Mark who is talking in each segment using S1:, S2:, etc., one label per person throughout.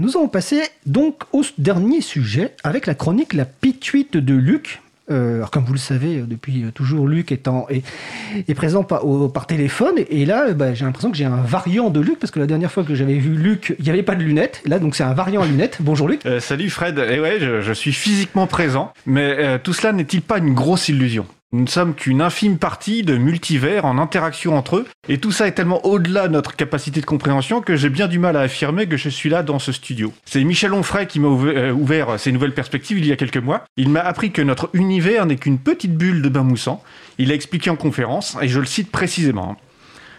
S1: Nous allons passer donc au dernier sujet avec la chronique La pituite de Luc. Euh, alors comme vous le savez, depuis toujours, Luc est, en- est, est présent par, téléphone. Et là, bah, j'ai l'impression que j'ai un variant de Luc, parce que la dernière fois que j'avais vu Luc, il n'y avait pas de lunettes. Là, donc c'est un variant à lunettes. Bonjour Luc.
S2: Euh, salut Fred, et ouais, je, suis physiquement présent, mais euh, tout cela n'est-il pas une grosse illusion? Nous ne sommes qu'une infime partie de multivers en interaction entre eux, et tout ça est tellement au-delà de notre capacité de compréhension que j'ai bien du mal à affirmer que je suis là dans ce studio. C'est Michel Onfray qui m'a euh, ouvert ces nouvelles perspectives il y a quelques mois. Il m'a appris que notre univers n'est qu'une petite bulle de bain moussant. Il a expliqué en conférence, et je le cite précisément.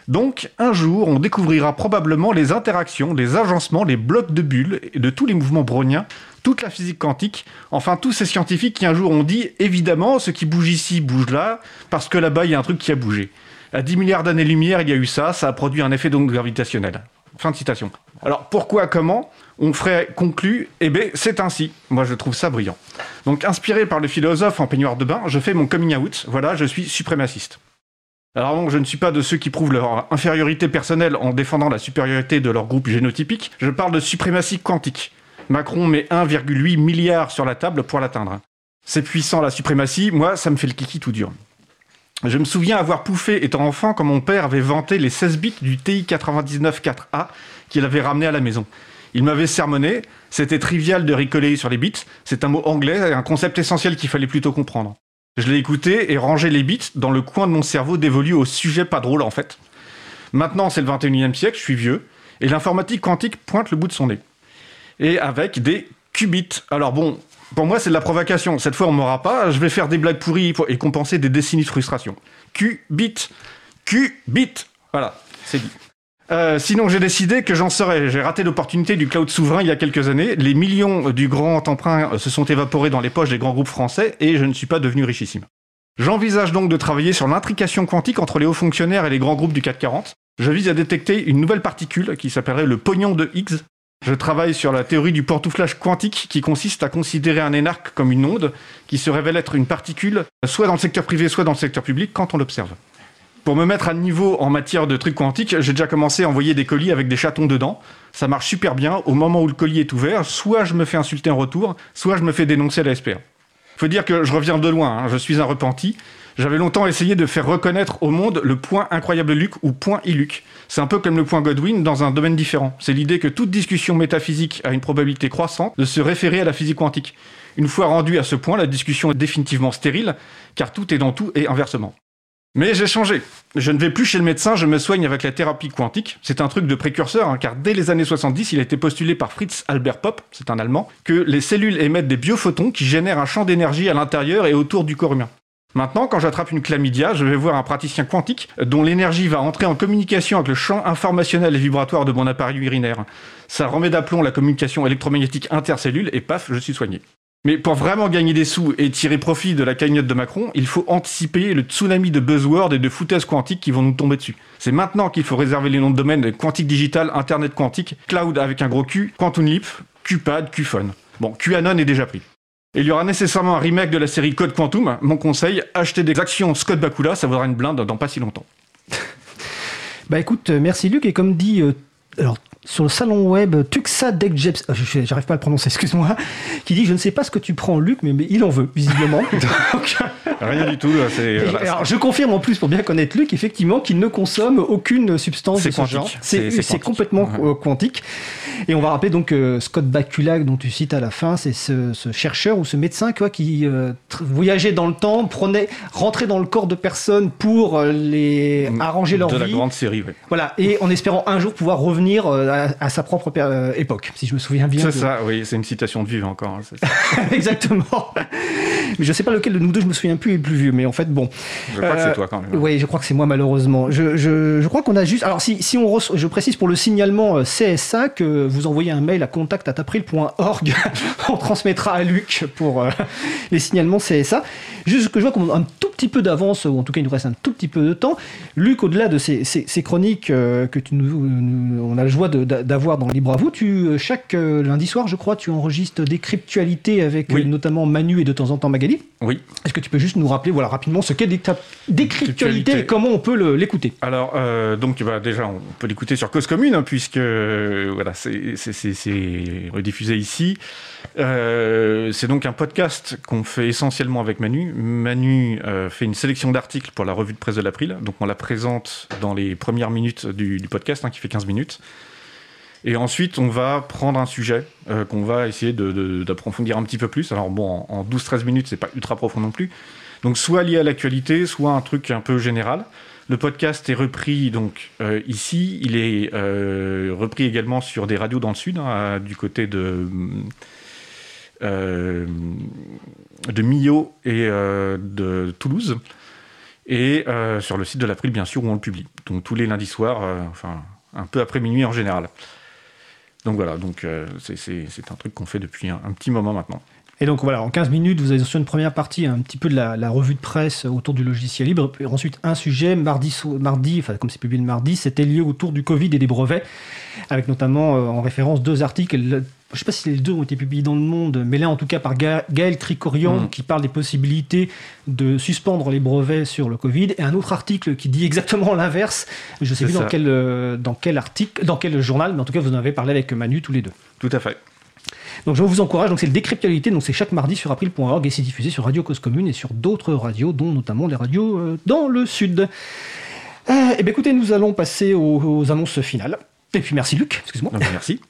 S2: Donc, un jour, on découvrira probablement les interactions, les agencements, les blocs de bulles de tous les mouvements browniens, toute la physique quantique, enfin tous ces scientifiques qui un jour ont dit évidemment ce qui bouge ici bouge là, parce que là-bas il y a un truc qui a bougé. À 10 milliards d'années-lumière, il y a eu ça, ça a produit un effet d'onde gravitationnelle. Fin de citation. Alors pourquoi, comment On ferait conclu, eh bien c'est ainsi. Moi je trouve ça brillant. Donc inspiré par le philosophe en peignoir de bain, je fais mon coming out, voilà, je suis suprémaciste. Alors non, je ne suis pas de ceux qui prouvent leur infériorité personnelle en défendant la supériorité de leur groupe génotypique, je parle de suprématie quantique. Macron met 1,8 milliard sur la table pour l'atteindre. C'est puissant la suprématie, moi ça me fait le kiki tout dur. Je me souviens avoir pouffé étant enfant quand mon père avait vanté les 16 bits du TI 99.4A qu'il avait ramené à la maison. Il m'avait sermonné, c'était trivial de ricoler sur les bits, c'est un mot anglais un concept essentiel qu'il fallait plutôt comprendre. Je l'ai écouté et rangé les bits dans le coin de mon cerveau dévolu au sujet pas drôle en fait. Maintenant c'est le 21e siècle, je suis vieux, et l'informatique quantique pointe le bout de son nez. Et avec des qubits. Alors bon, pour moi c'est de la provocation, cette fois on m'aura pas, je vais faire des blagues pourries pour- et compenser des décennies de frustration. Qubit, qubit, voilà, c'est dit. Euh, sinon, j'ai décidé que j'en serais. J'ai raté l'opportunité du cloud souverain il y a quelques années. Les millions du grand emprunt euh, se sont évaporés dans les poches des grands groupes français et je ne suis pas devenu richissime. J'envisage donc de travailler sur l'intrication quantique entre les hauts fonctionnaires et les grands groupes du CAC 40. Je vise à détecter une nouvelle particule qui s'appellerait le pognon de Higgs. Je travaille sur la théorie du pantouflage quantique qui consiste à considérer un énarque comme une onde qui se révèle être une particule, soit dans le secteur privé, soit dans le secteur public quand on l'observe. Pour me mettre à niveau en matière de trucs quantiques, j'ai déjà commencé à envoyer des colis avec des chatons dedans. Ça marche super bien. Au moment où le colis est ouvert, soit je me fais insulter en retour, soit je me fais dénoncer à la SPA. Faut dire que je reviens de loin, hein, je suis un repenti. J'avais longtemps essayé de faire reconnaître au monde le point incroyable Luc ou point Iluc. C'est un peu comme le point Godwin dans un domaine différent. C'est l'idée que toute discussion métaphysique a une probabilité croissante de se référer à la physique quantique. Une fois rendue à ce point, la discussion est définitivement stérile, car tout est dans tout et inversement. Mais j'ai changé. Je ne vais plus chez le médecin, je me soigne avec la thérapie quantique. C'est un truc de précurseur, hein, car dès les années 70, il a été postulé par Fritz Albert Popp, c'est un Allemand, que les cellules émettent des biophotons qui génèrent un champ d'énergie à l'intérieur et autour du corps humain. Maintenant, quand j'attrape une chlamydia, je vais voir un praticien quantique dont l'énergie va entrer en communication avec le champ informationnel et vibratoire de mon appareil urinaire. Ça remet d'aplomb la communication électromagnétique intercellule et paf, je suis soigné. Mais pour vraiment gagner des sous et tirer profit de la cagnotte de Macron, il faut anticiper le tsunami de buzzwords et de foutaises quantiques qui vont nous tomber dessus. C'est maintenant qu'il faut réserver les noms de domaine quantique digital, internet quantique, cloud avec un gros Q, quantum leap, QPAD, QPhone. Bon, QAnon est déjà pris. Et il y aura nécessairement un remake de la série Code Quantum. Mon conseil, achetez des actions Scott Bakula, ça vaudra une blinde dans pas si longtemps.
S1: Bah écoute, euh, merci Luc. Et comme dit, euh, alors sur le salon web Tuxa Dekjebs, ah, j'arrive pas à le prononcer, excuse-moi, qui dit je ne sais pas ce que tu prends Luc, mais, mais il en veut visiblement. Donc,
S2: Rien du tout, là, voilà,
S1: alors, je confirme en plus, pour bien connaître Luc, effectivement, qu'il ne consomme aucune substance
S2: C'est
S1: de ce
S2: quantique.
S1: genre.
S2: C'est-
S1: complètement
S2: Ouais.
S1: euh, quantique. Et on va rappeler donc euh, Scott Bakula, dont tu cites à la fin, c'est ce, ce chercheur ou ce médecin quoi, qui euh, voyageait dans le temps, prenait, rentrait dans le corps de personnes pour euh, les arranger leur
S2: Mm. de la
S1: vie.
S2: grande série, ouais.
S1: Voilà, et en espérant un jour pouvoir revenir à, à sa propre époque, si je me souviens bien.
S2: C'est
S1: de-
S2: ça, oui, c'est une citation de Vive encore. hein, ça.
S1: Exactement. Mais je sais pas lequel de nous deux je me souviens plus est le plus vieux, mais en fait bon.
S2: Je crois que
S1: Euh,
S2: c'est toi quand même.
S1: Oui, je crois que c'est moi malheureusement. Je, je, je crois qu'on a juste. Alors si, si on je précise pour le signalement euh, CSA que vous envoyez un mail à contact@april.org, on transmettra à Luc pour euh, les signalements CSA. Juste que je vois qu'on a un tout petit peu d'avance, ou en tout cas il nous reste un tout petit peu de temps. Luc, au-delà de ces, chroniques euh, que tu nous, on a la joie d'avoir dans Libre à vous, tu, euh, chaque euh, lundi soir, je crois, tu enregistres des cryptualités avec notamment Manu et de temps en temps Magali.
S2: Oui.
S1: Est-ce que tu peux juste nous rappeler voilà, rapidement ce qu'est des cryptualités et comment on peut l'écouter?
S2: Alors, donc bah, déjà, on peut l'écouter sur Cause Commune, hein, puisque voilà, c'est rediffusé ici. c'est donc un podcast qu'on fait essentiellement avec Manu. Manu fait une sélection d'articles pour la revue de presse de l'April, donc on la présente dans les premières minutes du, podcast, hein, qui fait 15 minutes. Et ensuite, on va prendre un sujet euh, qu'on va essayer d'approfondir un petit peu plus. Alors bon, en, 12-13 minutes, c'est pas ultra profond non plus. Donc soit lié à l'actualité, soit un truc un peu général. Le podcast est repris donc euh, ici. Il est euh, repris également sur des radios dans le sud, hein, du côté de de Millau et de Toulouse et euh, sur le site de l'April, bien sûr, où on le publie. Donc tous les lundis soirs, euh, enfin un peu après minuit en général. Donc voilà, donc euh, c'est un truc qu'on fait depuis un, petit moment maintenant.
S1: Et donc voilà, en 15 minutes, vous avez sur une première partie un petit peu de la, revue de presse autour du logiciel libre, puis ensuite un sujet, mardi, mardi enfin comme c'est publié le mardi, c'était lié autour du Covid et des brevets, avec notamment en référence deux articles je ne sais pas si les deux ont été publiés dans le monde, mais là en tout cas par Gaël Cricorian mm. qui parle des possibilités de suspendre les brevets sur le Covid, et un autre article qui dit exactement l'inverse. Je ne sais plus dans quel, euh, dans quel article, dans quel journal, mais en tout cas vous en avez parlé avec Manu tous les deux.
S2: Tout à fait.
S1: Donc je vous encourage, c'est le décryptualité, donc c'est chaque mardi sur april.org et c'est diffusé sur Radio Cause Commune et sur d'autres radios, dont notamment les radios euh, dans le sud. euh, eh bien écoutez, nous allons passer aux annonces finales. Et puis merci Luc, excuse-moi.
S2: Merci.